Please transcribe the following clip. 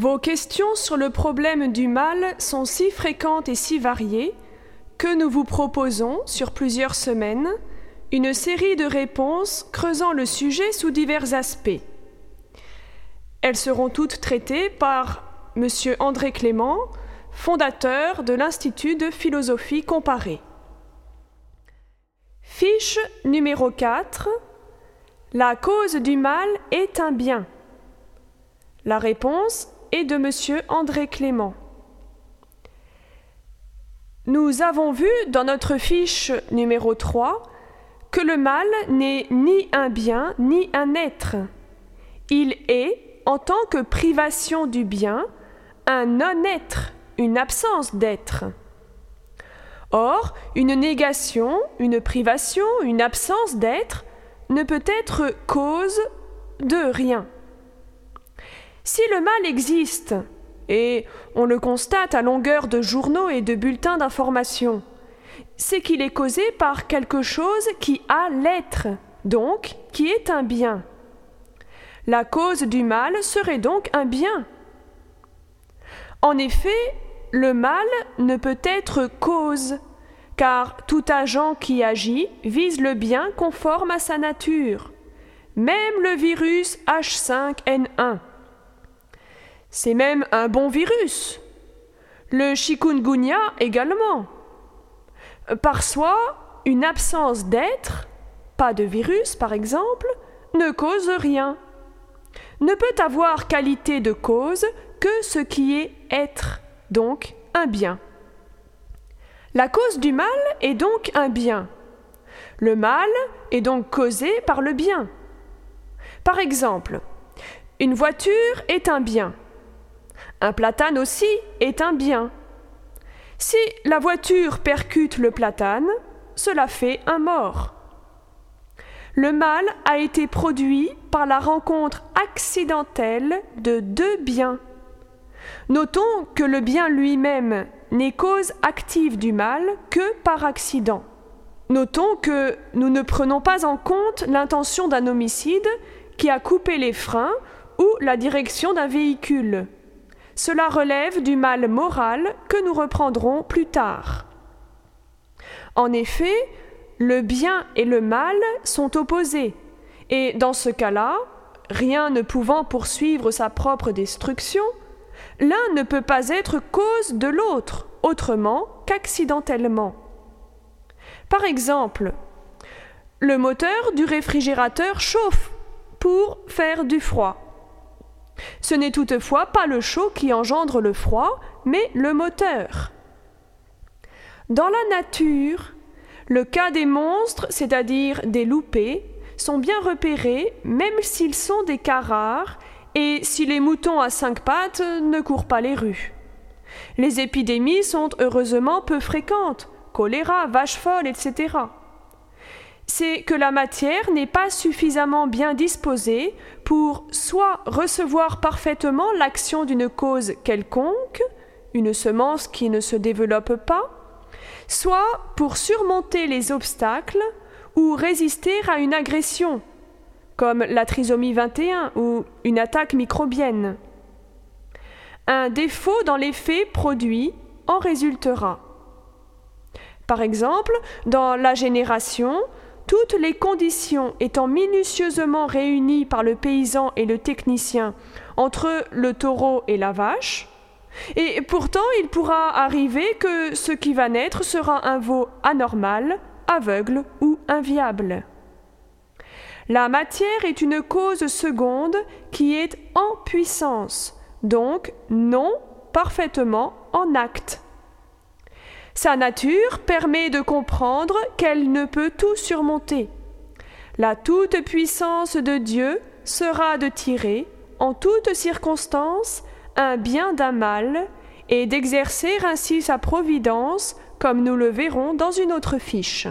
Vos questions sur le problème du mal sont si fréquentes et si variées que nous vous proposons, sur plusieurs semaines, une série de réponses creusant le sujet sous divers aspects. Elles seront toutes traitées par M. André Clément, fondateur de l'Institut de philosophie comparée. Fiche numéro 4. La cause du mal est un bien. La réponse est de M. André Clément. Nous avons vu dans notre fiche numéro 3 que le mal n'est ni un bien ni un être. Il est, en tant que privation du bien, un non-être, une absence d'être. Or, une négation, une privation, une absence d'être ne peut être cause de rien. Si le mal existe, et on le constate à longueur de journaux et de bulletins d'information, c'est qu'il est causé par quelque chose qui a l'être, donc qui est un bien. La cause du mal serait donc un bien. En effet, le mal ne peut être cause, car tout agent qui agit vise le bien conforme à sa nature, même le virus H5N1. C'est même un bon virus. Le chikungunya également. Par soi, une absence d'être, pas de virus par exemple, ne cause rien. Ne peut avoir qualité de cause que ce qui est être, donc un bien. La cause du mal est donc un bien. Le mal est donc causé par le bien. Par exemple, une voiture est un bien. Un platane aussi est un bien. Si la voiture percute le platane, cela fait un mort. Le mal a été produit par la rencontre accidentelle de deux biens. Notons que le bien lui-même n'est cause active du mal que par accident. Notons que nous ne prenons pas en compte l'intention d'un homicide qui a coupé les freins ou la direction d'un véhicule. Cela relève du mal moral que nous reprendrons plus tard. En effet, le bien et le mal sont opposés, et dans ce cas-là, rien ne pouvant poursuivre sa propre destruction, l'un ne peut pas être cause de l'autre autrement qu'accidentellement. Par exemple, le moteur du réfrigérateur chauffe pour faire du froid. Ce n'est toutefois pas le chaud qui engendre le froid, mais le moteur. Dans la nature, le cas des monstres, c'est-à-dire des loupés, sont bien repérés, même s'ils sont des cas rares, et si les moutons à cinq pattes ne courent pas les rues. Les épidémies sont heureusement peu fréquentes, choléra, vache folle, etc c'est que la matière n'est pas suffisamment bien disposée pour soit recevoir parfaitement l'action d'une cause quelconque, une semence qui ne se développe pas, soit pour surmonter les obstacles ou résister à une agression, comme la trisomie 21 ou une attaque microbienne. Un défaut dans l'effet produit en résultera. Par exemple, dans la génération, toutes les conditions étant minutieusement réunies par le paysan et le technicien entre le taureau et la vache, et pourtant il pourra arriver que ce qui va naître sera un veau anormal, aveugle ou inviable. La matière est une cause seconde qui est en puissance, donc non parfaitement en acte. Sa nature permet de comprendre qu'elle ne peut tout surmonter. La toute-puissance de Dieu sera de tirer, en toutes circonstances, un bien d'un mal, et d'exercer ainsi sa providence, comme nous le verrons dans une autre fiche.